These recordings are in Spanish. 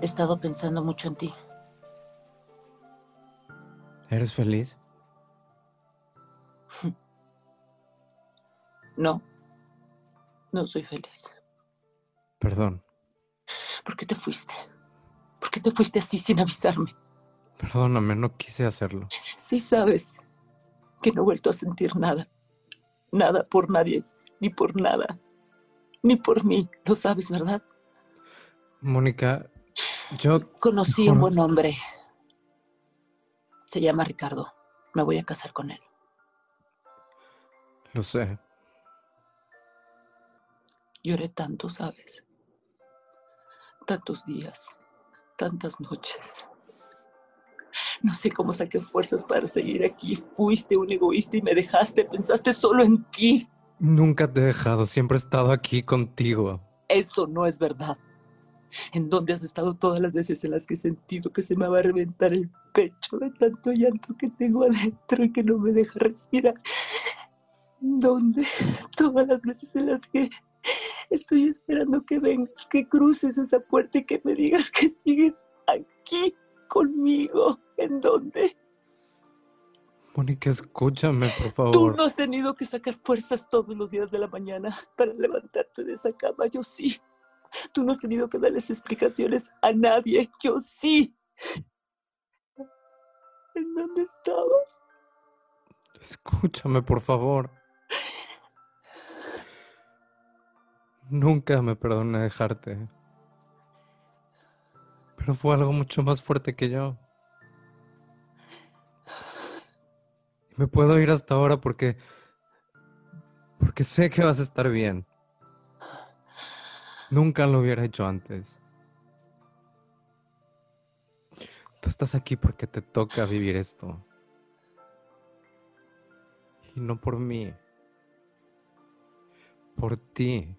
He estado pensando mucho en ti. ¿Eres feliz? No, no soy feliz. Perdón. ¿Por qué te fuiste? ¿Por qué te fuiste así sin avisarme? Perdóname, no quise hacerlo. Sí sabes que no he vuelto a sentir nada. Nada por nadie, ni por nada. Ni por mí. Lo sabes, ¿verdad? Mónica, yo... Conocí a un buen hombre. Se llama Ricardo. Me voy a casar con él. Lo sé. Lloré tanto, ¿sabes? Tantos días, tantas noches. No sé cómo saqué fuerzas para seguir aquí. Fuiste un egoísta y me dejaste. Pensaste solo en ti. Nunca te he dejado. Siempre he estado aquí contigo. Eso no es verdad. ¿En dónde has estado todas las veces en las que he sentido que se me va a reventar el pecho de tanto llanto que tengo adentro y que no me deja respirar? ¿Dónde? Todas las veces en las que estoy esperando que vengas, que cruces esa puerta y que me digas que sigues aquí conmigo. ¿En dónde? Mónica, escúchame, por favor. Tú no has tenido que sacar fuerzas todos los días de la mañana para levantarte de esa cama. Yo sí. Tú no has tenido que darles explicaciones a nadie. Yo sí. ¿En dónde estabas? Escúchame, por favor. Nunca me perdoné dejarte. Pero fue algo mucho más fuerte que yo. Y me puedo ir hasta ahora porque. porque sé que vas a estar bien. Nunca lo hubiera hecho antes. Tú estás aquí porque te toca vivir esto. Y no por mí. Por ti.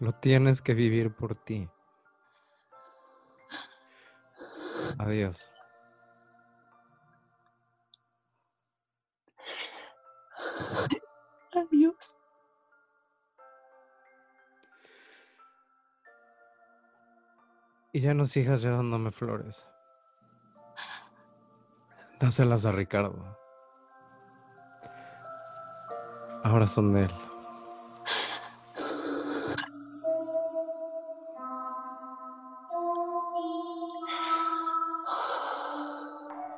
Lo tienes que vivir por ti. Adiós. Adiós. Y ya no sigas llevándome flores. Dáselas a Ricardo. Ahora son de él.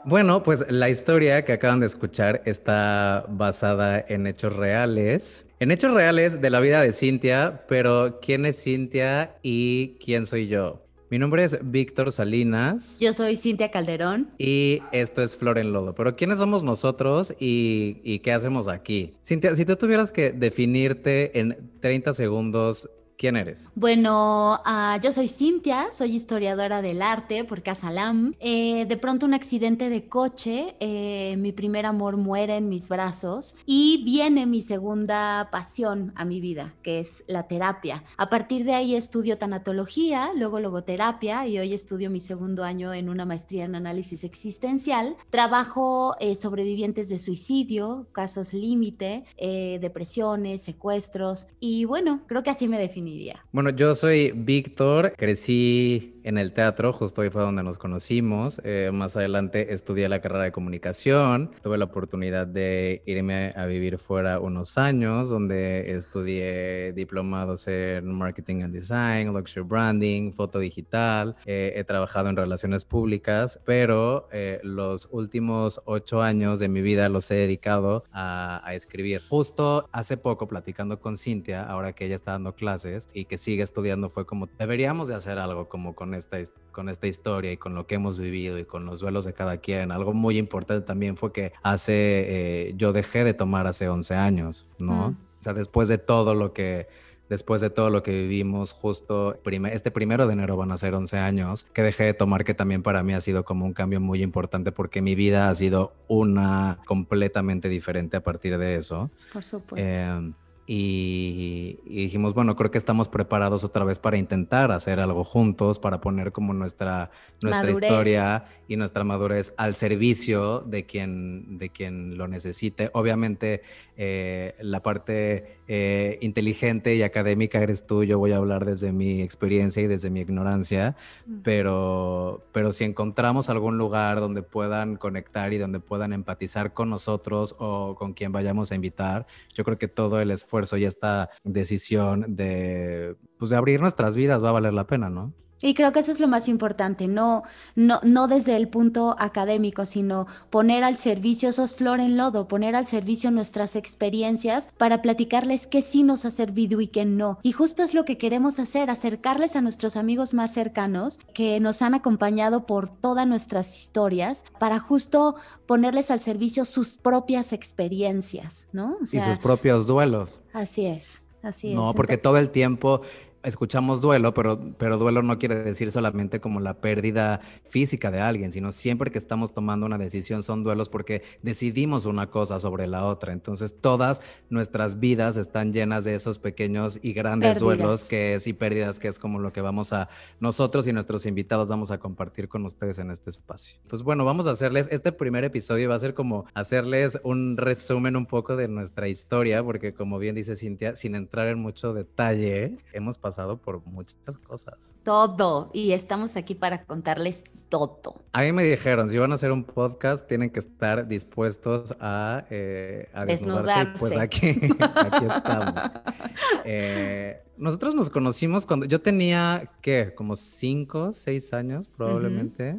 Bueno, pues la historia que acaban de escuchar está basada en hechos reales. En hechos reales de la vida de Cintia, pero ¿quién es Cintia y quién soy yo? Mi nombre es Víctor Salinas. Yo soy Cintia Calderón. Y esto es Flor en Lodo. Pero ¿quiénes somos nosotros y, y qué hacemos aquí? Cintia, si tú tuvieras que definirte en 30 segundos ¿Quién eres? Bueno, uh, yo soy Cintia, soy historiadora del arte por Casa Lam. Eh, de pronto un accidente de coche, eh, mi primer amor muere en mis brazos y viene mi segunda pasión a mi vida, que es la terapia. A partir de ahí estudio tanatología, luego logoterapia y hoy estudio mi segundo año en una maestría en análisis existencial. Trabajo eh, sobrevivientes de suicidio, casos límite, eh, depresiones, secuestros y bueno, creo que así me defino bueno, yo soy Víctor, crecí en el teatro, justo ahí fue donde nos conocimos. Eh, más adelante estudié la carrera de comunicación, tuve la oportunidad de irme a vivir fuera unos años, donde estudié diplomados en marketing and design, luxury branding, foto digital. Eh, he trabajado en relaciones públicas, pero eh, los últimos ocho años de mi vida los he dedicado a, a escribir. Justo hace poco, platicando con Cintia, ahora que ella está dando clases, y que sigue estudiando fue como deberíamos de hacer algo como con esta, con esta historia y con lo que hemos vivido y con los duelos de cada quien. Algo muy importante también fue que hace, eh, yo dejé de tomar hace 11 años, ¿no? O sea, después de todo lo que después de todo lo que vivimos, justo este primero de enero van a ser 11 años, que dejé de tomar, que también para mí ha sido como un cambio muy importante porque mi vida ha sido una completamente diferente a partir de eso. Por supuesto. Eh, y, dijimos, bueno, creo que estamos preparados otra vez para intentar hacer algo juntos, para poner como nuestra, nuestra historia y nuestra madurez al servicio de quien, de quien lo necesite. Obviamente, eh, la parte eh, inteligente y académica eres tú, yo voy a hablar desde mi experiencia y desde mi ignorancia, pero, pero si encontramos algún lugar donde puedan conectar y donde puedan empatizar con nosotros o con quien vayamos a invitar, yo creo que todo el esfuerzo y esta decisión de, pues, de abrir nuestras vidas va a valer la pena, ¿no? Y creo que eso es lo más importante, no, no, no desde el punto académico, sino poner al servicio, esos flor en lodo, poner al servicio nuestras experiencias para platicarles qué sí nos ha servido y qué no. Y justo es lo que queremos hacer, acercarles a nuestros amigos más cercanos que nos han acompañado por todas nuestras historias para justo ponerles al servicio sus propias experiencias, ¿no? y sus propios duelos. Así es. Así no, porque todo el tiempo escuchamos duelo, pero, pero duelo no quiere decir solamente como la pérdida física de alguien, sino siempre que estamos tomando una decisión son duelos porque decidimos una cosa sobre la otra. Entonces todas nuestras vidas están llenas de esos pequeños y grandes duelos que es y pérdidas que es como lo que vamos a nosotros y nuestros invitados vamos a compartir con ustedes en este espacio. Pues bueno, vamos a hacerles este primer episodio va a ser como hacerles un resumen un poco de nuestra historia porque como bien dice Cintia, sin entrar en mucho detalle, hemos pasado por muchas cosas. Todo. Y estamos aquí para contarles todo. A mí me dijeron, si van a hacer un podcast, tienen que estar dispuestos a, eh, desnudarse. Pues aquí, aquí estamos. Eh, nosotros nos conocimos cuando yo tenía, ¿qué? Como cinco, seis años probablemente.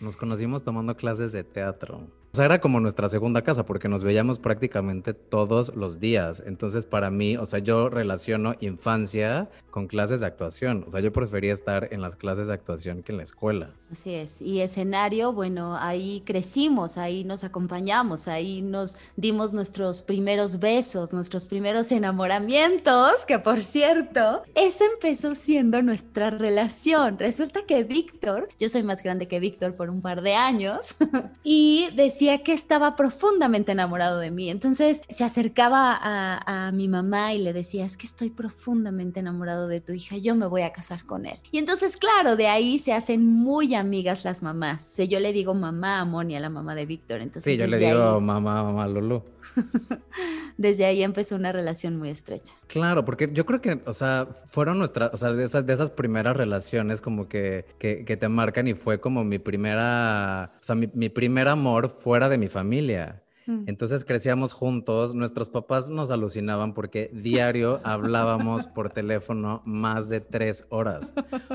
Nos conocimos tomando clases de teatro. Era como nuestra segunda casa porque nos veíamos prácticamente todos los días. Entonces, para mí, o sea, yo relaciono infancia con clases de actuación. O sea, yo prefería estar en las clases de actuación que en la escuela. Así es. Y escenario, bueno, ahí crecimos, ahí nos acompañamos, ahí nos dimos nuestros primeros besos, nuestros primeros enamoramientos, que por cierto, esa empezó siendo nuestra relación. Resulta que Víctor, yo soy más grande que Víctor por un par de años, y decía que estaba profundamente enamorado de mí. Entonces se acercaba a, mi mamá y le decía, es que estoy profundamente enamorado de tu hija, yo me voy a casar con él. Y entonces, claro, de ahí se hacen muy amigas las mamás. O yo le digo mamá a Moni, la mamá de Víctor. Entonces, sí, yo le digo mamá, mamá Lulu. desde ahí empezó una relación muy estrecha. Claro, porque yo creo que, o sea, fueron nuestras, o sea, de esas, de esas primeras relaciones como que, que, te marcan y fue como mi primera, o sea, mi, mi primer amor fuera de mi familia. Mm. Entonces crecíamos juntos, nuestros papás nos alucinaban porque diario hablábamos por teléfono más de tres horas.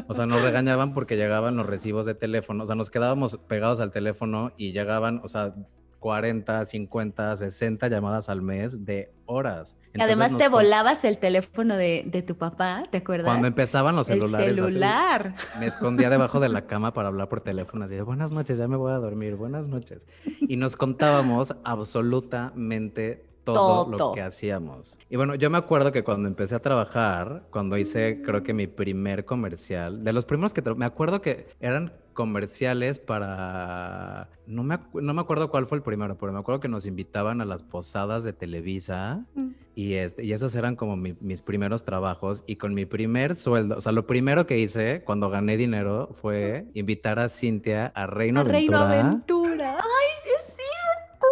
O sea, nos regañaban porque llegaban los recibos de teléfono, o sea, nos quedábamos pegados al teléfono y llegaban, o sea, 40, 50, 60 llamadas al mes de horas. Además te volabas el teléfono de, tu papá, ¿te acuerdas? Cuando empezaban los celulares. El celular. me escondía debajo de la cama para hablar por teléfono. Así buenas noches, ya me voy a dormir, buenas noches. Y nos contábamos absolutamente todo, lo que hacíamos. Y bueno, yo me acuerdo que cuando empecé a trabajar, cuando hice creo que mi primer comercial, de los primeros que me acuerdo que eran comerciales para... No me, no me acuerdo cuál fue el primero, pero me acuerdo que nos invitaban a las posadas de Televisa mm. y, este, y esos eran como mis primeros trabajos y con mi primer sueldo, o sea, lo primero que hice cuando gané dinero fue invitar a Cintia a Reino a Reino Aventura. ¡Ay, sí es cierto!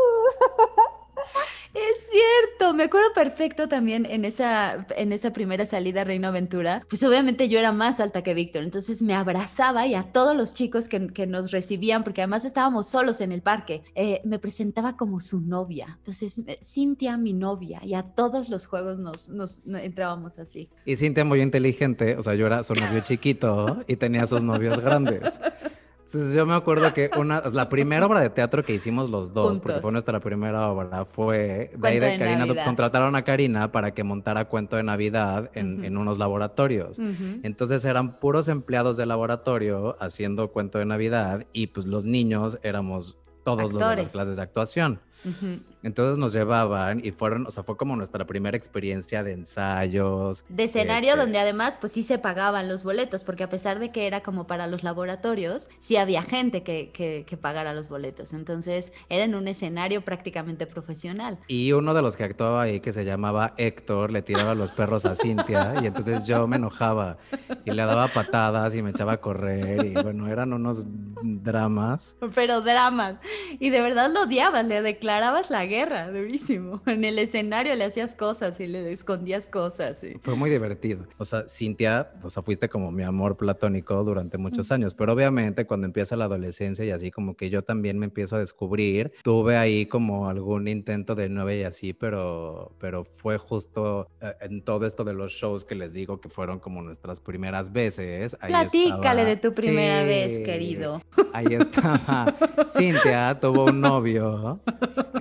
Me acuerdo perfecto también en esa, en esa primera salida a Reino Aventura, pues obviamente yo era más alta que Víctor, entonces me abrazaba y a todos los chicos que, nos recibían, porque además estábamos solos en el parque, eh, me presentaba como su novia. Entonces, Cintia, mi novia, y a todos los juegos nos, nos, entrábamos así. Y Cintia muy inteligente, o sea, yo era su novio chiquito y tenía sus novios grandes. Entonces yo me acuerdo que una, la primera obra de teatro que hicimos los dos, porque fue nuestra primera obra, fue de ahí de, Karina, contrataron a Karina para que montara cuento de Navidad en, unos laboratorios. Entonces eran puros empleados de laboratorio haciendo cuento de Navidad y pues los niños éramos todos los de las clases de actuación. Entonces nos llevaban y fueron, o sea, fue como nuestra primera experiencia de ensayos. De escenario este, donde además pues sí se pagaban los boletos, porque a pesar de que era como para los laboratorios, sí había gente que, que, que pagara los boletos. Entonces era en un escenario prácticamente profesional. Y uno de los que actuaba ahí, que se llamaba Héctor, le tiraba los perros a Cintia y entonces yo me enojaba y le daba patadas y me echaba a correr y bueno, eran unos dramas. Pero dramas. Y de verdad lo odiabas, le declarabas la guerra, durísimo. En el escenario le hacías cosas y le escondías cosas. y- Fue muy divertido. O sea, Cintia, o sea, fuiste como mi amor platónico durante muchos años, pero obviamente cuando empieza la adolescencia y así como que yo también me empiezo a descubrir, tuve ahí como algún intento de novia y así, pero, pero fue justo eh, en todo esto de los shows que les digo que fueron como nuestras primeras veces. ahí Platícale estaba- de tu primera vez, querido. Ahí estaba. Cintia tuvo un novio,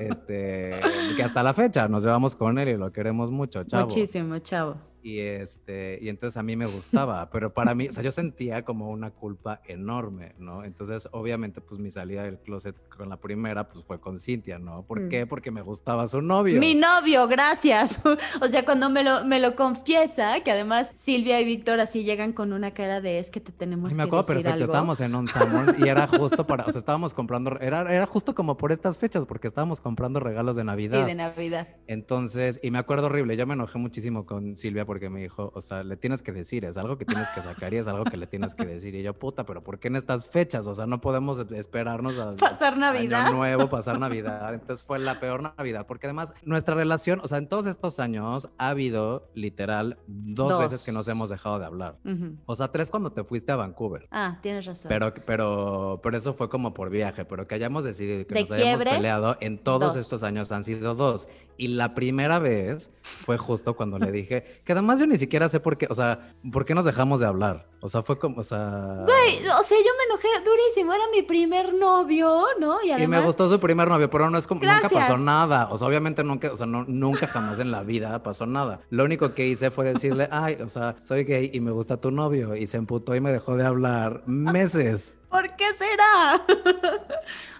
este, que hasta la fecha nos llevamos con él y lo queremos mucho, chavo. Muchísimo, chavo. Y este, y entonces a mí me gustaba, pero para mí, o sea, yo sentía como una culpa enorme, ¿no? Entonces, obviamente, pues mi salida del closet con la primera, pues fue con Cintia, ¿no? ¿Por Mm. qué? Porque me gustaba su novio. Mi novio, gracias. o sea, cuando me lo, me lo confiesa, que además Silvia y Víctor así llegan con una cara de es que te tenemos Ay, me que acuerdo decir perfecto, algo. estábamos en un Summers y era justo para, o sea, estábamos comprando, era, era justo como por estas fechas, porque estábamos comprando regalos de Navidad. de Navidad. Entonces, y me acuerdo horrible, yo me enojé muchísimo con Silvia porque me dijo, o sea, le tienes que decir, es algo que tienes que sacar y es algo que le tienes que decir. Y yo, puta, pero ¿por qué en estas fechas? O sea, no podemos esperarnos a Pasar Navidad. Año nuevo, pasar Navidad. Entonces fue la peor Navidad, porque además nuestra relación, o sea, en todos estos años ha habido literal dos, Dos. veces que nos hemos dejado de hablar. Ujú. O sea, tres cuando te fuiste a Vancouver. Ah, tienes razón. Pero, pero, pero eso fue como por viaje, pero que hayamos decidido que De nos hayamos quiebre, peleado en todos dos. estos años han sido dos. Y la primera vez fue justo cuando le dije, que además yo ni siquiera sé por qué, o sea, por qué nos dejamos de hablar. O sea, fue como, o sea... Güey, o sea, yo me enojé durísimo, era mi primer novio, ¿no? Y me gustó su primer novio, pero no es como, nunca pasó nada. O sea, obviamente nunca, o sea, no- nunca jamás en la vida pasó nada. Lo único que hice fue decirle, ay, o sea, soy gay y me gusta tu novio. Y se emputó y me dejó de hablar meses. ¿por qué será?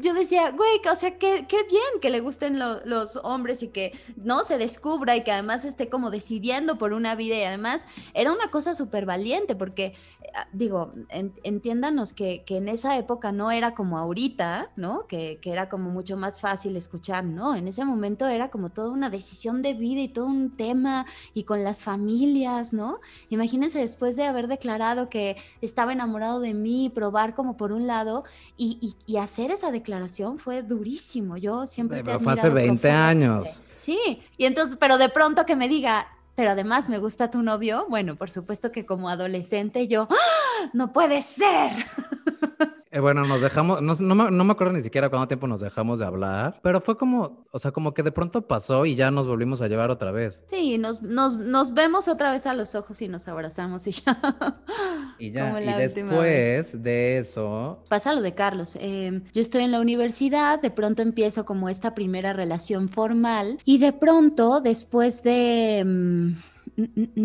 yo, decía, güey, o sea, qué, qué bien que le gusten lo- los hombres y que no se descubra y que además esté como decidiendo por una vida y además era una cosa súper valiente porque, ah, digo, en- entiéndanos que, que en esa época no era como ahorita, ¿no? Que, que era como mucho más fácil escuchar, ¿no? En ese momento era como toda una decisión de vida y todo un tema y con las familias, ¿no? Imagínense después de haber declarado que estaba enamorado de mí, probar como por un lado y, y- y hacer esa declaración fue durísimo. Yo siempre Pero fue hace admirado 20 profundamente. años. Sí, y entonces, pero de pronto que me diga, pero además me gusta tu novio, bueno, por supuesto que como adolescente yo, ¡Ah! no puede ser. Eh, bueno, nos dejamos, no, me, no me acuerdo ni siquiera cuánto tiempo nos dejamos de hablar, pero fue como, o sea, como que de pronto pasó y ya nos volvimos a llevar otra vez. Sí, nos, nos, nos vemos otra vez a los ojos y nos abrazamos y ya. Y ya, Como y después de eso, Pasa lo de Carlos. eh, yo estoy en la universidad, de pronto empiezo como esta primera relación formal y de pronto, después de mm, mm,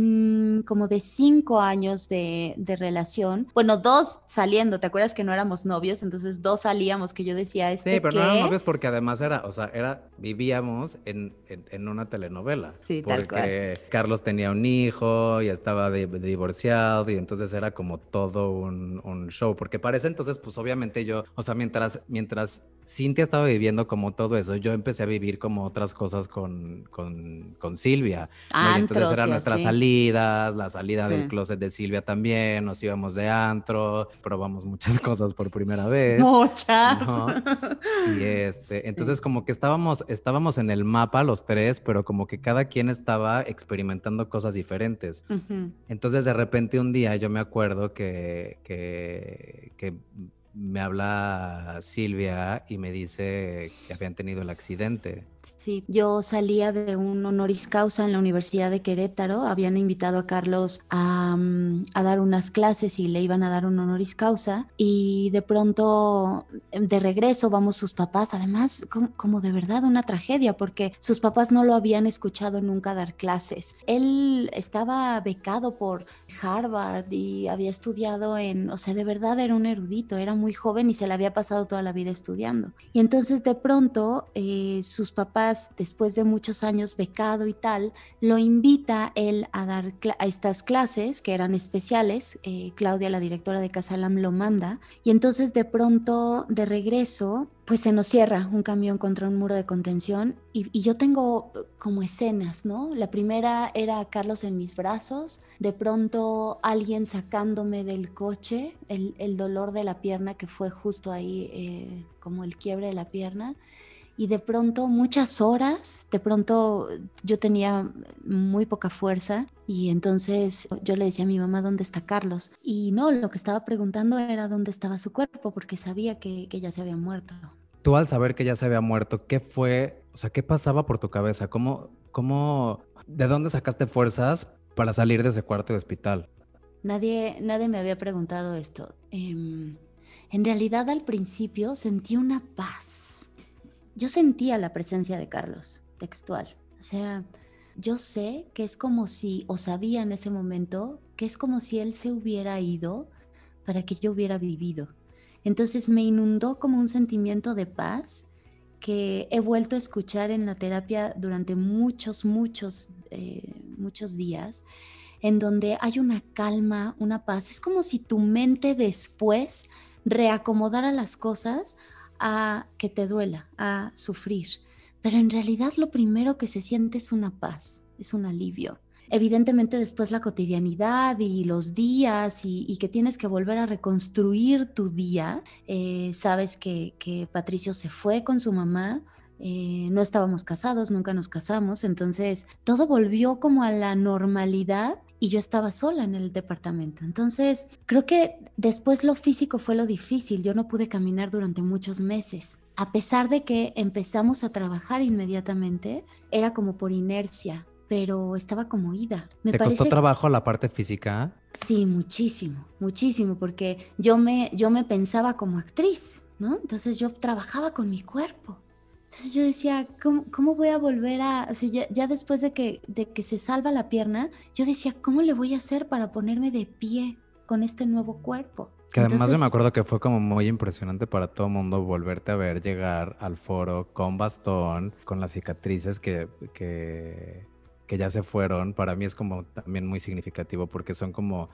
mm, como de cinco años de, de relación, bueno, dos saliendo, ¿te acuerdas que no éramos novios? Entonces dos salíamos que yo decía, ¿este sí, pero no eran qué?". novios porque además era, o sea, era, vivíamos en, en, en una telenovela. Sí, tal porque Carlos tenía un hijo y estaba di- divorciado y entonces era como todo un, un show, porque para ese entonces, pues obviamente yo, o sea, mientras, mientras Cintia estaba viviendo como todo eso, yo empecé a vivir como otras cosas con, con, con Silvia. ¿no? Y entonces eran nuestras salidas, la salida Sí. del closet de Silvia también, nos íbamos de antro, probamos muchas cosas por primera vez. Muchas. ¿no? Y este, entonces como que estábamos, estábamos en el mapa los tres, pero como que cada quien estaba experimentando cosas diferentes. Entonces de repente un día yo me acuerdo que, que, que me habla Silvia y me dice que habían tenido el accidente. Sí, yo salía de un honoris causa en la Universidad de Querétaro. Habían invitado a Carlos a, mm, a dar unas clases y le iban a dar un honoris causa. Y de pronto, em, de regreso, vamos sus papás. Además, com- como, de verdad una tragedia, porque sus papás no lo habían escuchado nunca dar clases. Él estaba becado por Harvard y había estudiado en, o sea, de verdad era un erudito, era muy joven y se la había pasado toda la vida estudiando. Y entonces de pronto eh, sus papás, después de muchos años becado y tal, lo invita él a dar a estas clases que eran especiales. Eh, Claudia, la directora de Casalam, lo manda. Y entonces de pronto, de regreso, pues se nos cierra un camión contra un muro de contención y, yo tengo como escenas, ¿no? La primera era Carlos en mis brazos, de pronto alguien sacándome del coche, el, dolor de la pierna que fue justo ahí, eh, como el quiebre de la pierna, y de pronto muchas horas, de pronto yo tenía muy poca fuerza y entonces yo le decía a mi mamá dónde está Carlos y no, lo que estaba preguntando era dónde estaba su cuerpo porque sabía que, que ya se había muerto. Tú al saber que ya se había muerto, ¿qué fue, o sea, qué pasaba por tu cabeza? ¿Cómo, cómo, de dónde sacaste fuerzas para salir de ese cuarto de hospital? Nadie, nadie me había preguntado esto. Em, en realidad al principio sentí una paz yo sentía la presencia de Carlos, textual. O sea, yo sé que es como si, o sabía en ese momento, que es como si él se hubiera ido para que yo hubiera vivido. Entonces me inundó como un sentimiento de paz que he vuelto a escuchar en la terapia durante muchos, muchos, eh, muchos días, en donde hay una calma, una paz. Es como si tu mente después reacomodara las cosas a que te duela, a sufrir. Pero en realidad lo primero que se siente es una paz, es un alivio. Evidentemente después la cotidianidad y los días y, que tienes que volver a reconstruir tu día. Eh, sabes que, que Patricio se fue con su mamá, eh, no estábamos casados, nunca nos casamos, entonces todo volvió como a la normalidad y yo estaba sola en el departamento. Entonces, creo que después lo físico fue lo difícil. Yo no pude caminar durante muchos meses. A pesar de que empezamos a trabajar inmediatamente, era como por inercia, pero estaba como ida. Me ¿Te costó trabajo la parte física? Sí, muchísimo, muchísimo, porque yo me, yo me pensaba como actriz, ¿no? Entonces yo trabajaba con mi cuerpo. Entonces yo decía, ¿cómo, voy a volver a, o sea, ya, después de que, de que se salva la pierna, yo decía, ¿cómo le voy a hacer para ponerme de pie con este nuevo cuerpo? Que además yo me acuerdo que fue como muy impresionante para todo el mundo volverte a ver llegar al foro con bastón, con las cicatrices que, que, que ya se fueron. Para mí es como también muy significativo porque son como,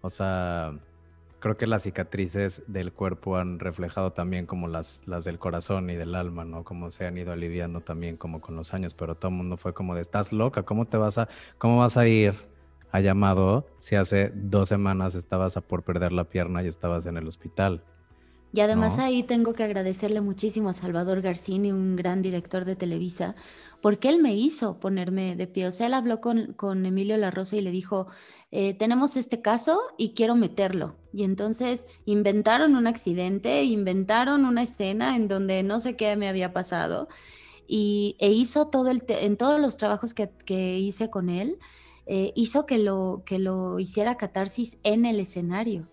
o sea, creo que las cicatrices del cuerpo han reflejado también como las, las del corazón y del alma, ¿no? Como se han ido aliviando también como con los años, pero todo el mundo fue como de, estás loca, ¿cómo te vas a, cómo vas a ir a llamado si hace dos semanas estabas a por perder la pierna y estabas en el hospital? Y además ahí tengo que agradecerle muchísimo a Salvador Garcini, un gran director de Televisa, porque él me hizo ponerme de pie. O sea, él habló con, con Emilio La Rosa y le dijo, eh, tenemos este caso y quiero meterlo. Y entonces inventaron un accidente, inventaron una escena en donde no sé qué me había pasado. Y, e hizo todo el, en todos los trabajos que, que hice con él, eh, hizo que lo, que lo hiciera catarsis en el escenario.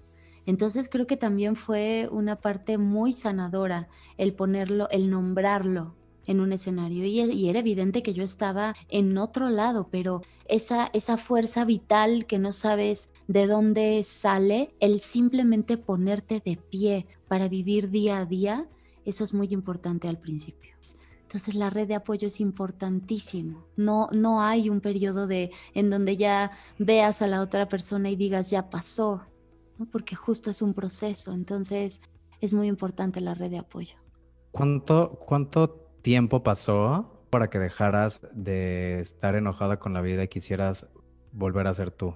Entonces creo que también fue una parte muy sanadora el ponerlo, el nombrarlo en un escenario y, era evidente que yo estaba en otro lado, pero esa, esa fuerza vital que no sabes de dónde sale, el simplemente ponerte de pie para vivir día a día, eso es muy importante al principio. Entonces la red de apoyo es importantísimo. No, no hay un periodo de en donde ya veas a la otra persona y digas ya pasó, porque justo es un proceso, entonces es muy importante la red de apoyo. ¿Cuánto, cuánto tiempo pasó para que dejaras de estar enojada con la vida y quisieras volver a ser tú?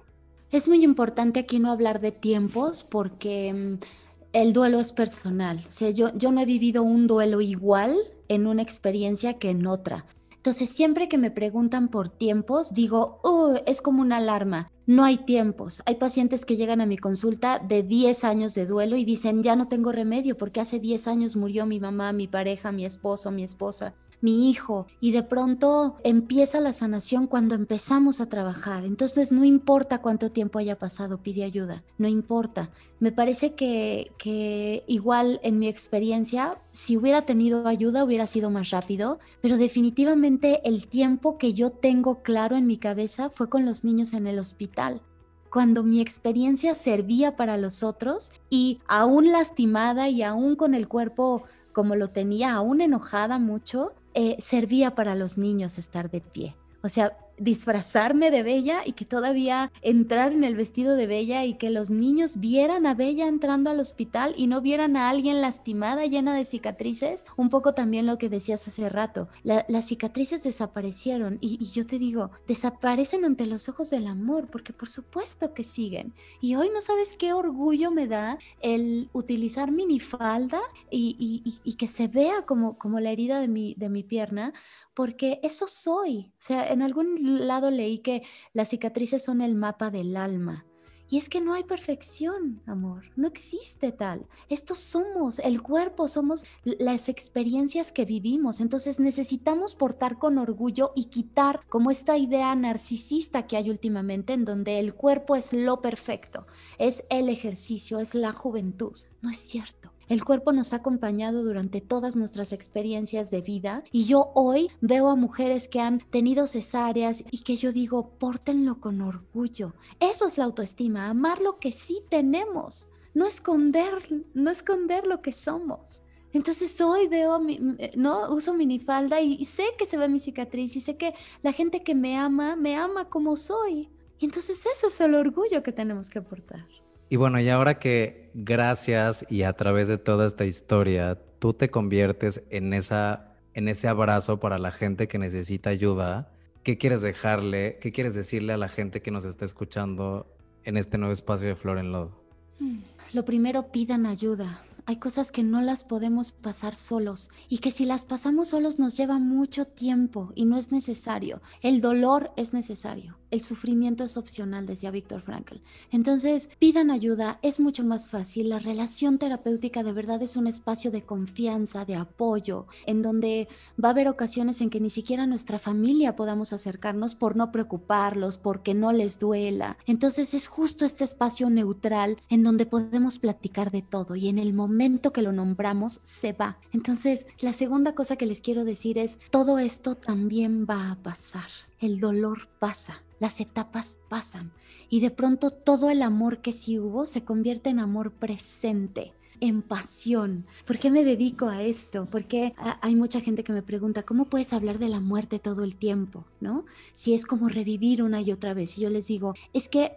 Es muy importante aquí no hablar de tiempos porque mm, el duelo es personal. O sea, yo, yo no he vivido un duelo igual en una experiencia que en otra. Entonces, siempre que me preguntan por tiempos, digo, uh, es como una alarma. No hay tiempos. Hay pacientes que llegan a mi consulta de 10 años de duelo y dicen, ya no tengo remedio porque hace 10 años murió mi mamá, mi pareja, mi esposo, mi esposa mi hijo, y de pronto empieza la sanación cuando empezamos a trabajar. Entonces no importa cuánto tiempo haya pasado, pide ayuda, no importa. Me parece que, que igual en mi experiencia, si hubiera tenido ayuda hubiera sido más rápido, pero definitivamente el tiempo que yo tengo claro en mi cabeza fue con los niños en el hospital cuando mi experiencia servía para los otros y aún lastimada y aún con el cuerpo como lo tenía, aún enojada mucho, eh, servía para los niños estar de pie. O sea, disfrazarme de Bella y que todavía entrar en el vestido de Bella y que los niños vieran a Bella entrando al hospital y no vieran a alguien lastimada, llena de cicatrices. Un poco también lo que decías hace rato, las cicatrices desaparecieron y, yo te digo, desaparecen ante los ojos del amor, porque por supuesto que siguen. Y hoy no sabes qué orgullo me da el utilizar minifalda y, y, y que se vea como, como la herida de mi, de mi pierna, porque eso soy. O sea, en algún lado leí que las cicatrices son el mapa del alma. Y es que no hay perfección, amor, no existe tal. Estos somos, el cuerpo, somos las experiencias que vivimos. Entonces necesitamos portar con orgullo y quitar como esta idea narcisista que hay últimamente en donde el cuerpo es lo perfecto, es el ejercicio, es la juventud. No es cierto. El cuerpo nos ha acompañado durante todas nuestras experiencias de vida y yo hoy veo a mujeres que han tenido cesáreas y que yo digo, pórtenlo con orgullo. Eso es la autoestima, amar lo que sí tenemos, no esconder, no esconder lo que somos. Entonces hoy veo, mi, no uso minifalda y, y sé que se ve mi cicatriz y sé que la gente que me ama, me ama como soy. Y entonces eso es el orgullo que tenemos que aportar. Y bueno, y ahora que gracias y a través de toda esta historia, tú te conviertes en, esa, en ese abrazo para la gente que necesita ayuda, ¿qué quieres dejarle, qué quieres decirle a la gente que nos está escuchando en este nuevo espacio de Flor en Lodo? Mm, lo primero, pidan ayuda hay cosas que no las podemos pasar solos y que si las pasamos solos nos lleva mucho tiempo y no es necesario. El dolor es necesario, el sufrimiento es opcional, decía Víctor Frankl. Entonces, pidan ayuda, es mucho más fácil. La relación terapéutica de verdad es un espacio de confianza, de apoyo, en donde va a haber ocasiones en que ni siquiera nuestra familia podamos acercarnos por no preocuparlos, porque no les duela. Entonces, es justo este espacio neutral en donde podemos platicar de todo y en el momento que lo nombramos se va. Entonces, la segunda cosa que les quiero decir es, todo esto también va a pasar. El dolor pasa, las etapas pasan y de pronto todo el amor que sí hubo se convierte en amor presente en pasión. ¿Por qué me dedico a esto? Porque hay mucha gente que me pregunta, ¿cómo puedes hablar de la muerte todo el tiempo? ¿No? Si es como revivir una y otra vez. Y yo les digo, es que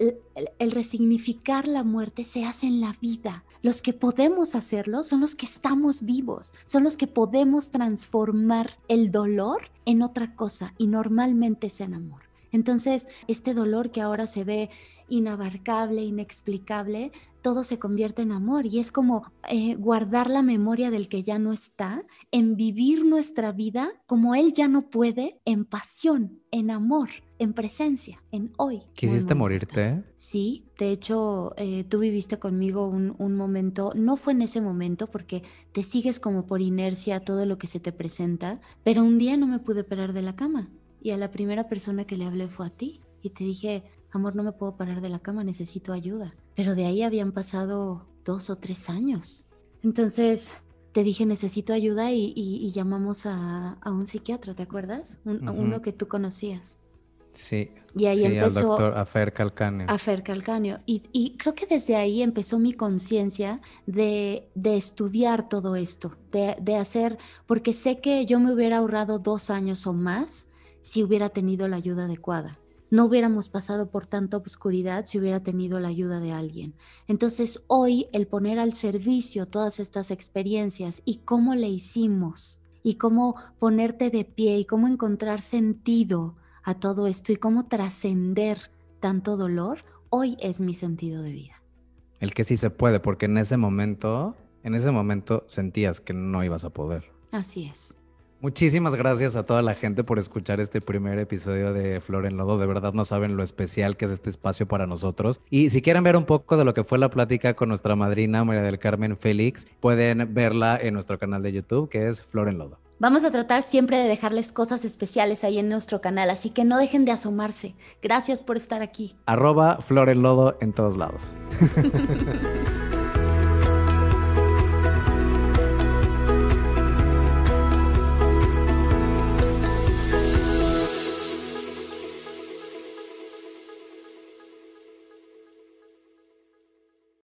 el, resignificar la muerte se hace en la vida. Los que podemos hacerlo son los que estamos vivos, son los que podemos transformar el dolor en otra cosa y normalmente es en amor. Entonces, este dolor que ahora se ve inabarcable, inexplicable, todo se convierte en amor y es como eh, guardar la memoria del que ya no está, en vivir nuestra vida como él ya no puede, en pasión, en amor, en presencia, en hoy. ¿Quisiste morirte? Sí, de hecho, eh, tú viviste conmigo un, un, momento, no fue en ese momento porque te sigues como por inercia todo lo que se te presenta, pero un día no me pude parar de la cama y a la primera persona que le hablé fue a ti y te dije, amor, no me puedo parar de la cama, necesito ayuda. Pero de ahí habían pasado dos o tres años. Entonces te dije, necesito ayuda y, llamamos a, un psiquiatra, ¿te acuerdas? Uno que tú conocías. Sí. Y ahí empezó. Al doctor Afer Calcáneo. Afer Calcáneo. Y, y creo que desde ahí empezó mi conciencia de, de, estudiar todo esto, de, de hacer, porque sé que yo me hubiera ahorrado dos años o más si hubiera tenido la ayuda adecuada no hubiéramos pasado por tanta obscuridad si hubiera tenido la ayuda de alguien. Entonces hoy el poner al servicio todas estas experiencias y cómo le hicimos y cómo ponerte de pie y cómo encontrar sentido a todo esto y cómo trascender tanto dolor, hoy es mi sentido de vida. El que sí se puede, porque en ese momento, en ese momento sentías que no ibas a poder. Así es. Muchísimas gracias a toda la gente por escuchar este primer episodio de Flor en Lodo. De verdad no saben lo especial que es este espacio para nosotros. Y si quieren ver un poco de lo que fue la plática con nuestra madrina María del Carmen Félix, pueden verla en nuestro canal de YouTube que es Flor en Lodo. Vamos a tratar siempre de dejarles cosas especiales ahí en nuestro canal, así que no dejen de asomarse. Gracias por estar aquí. Arroba Flor en Lodo en todos lados.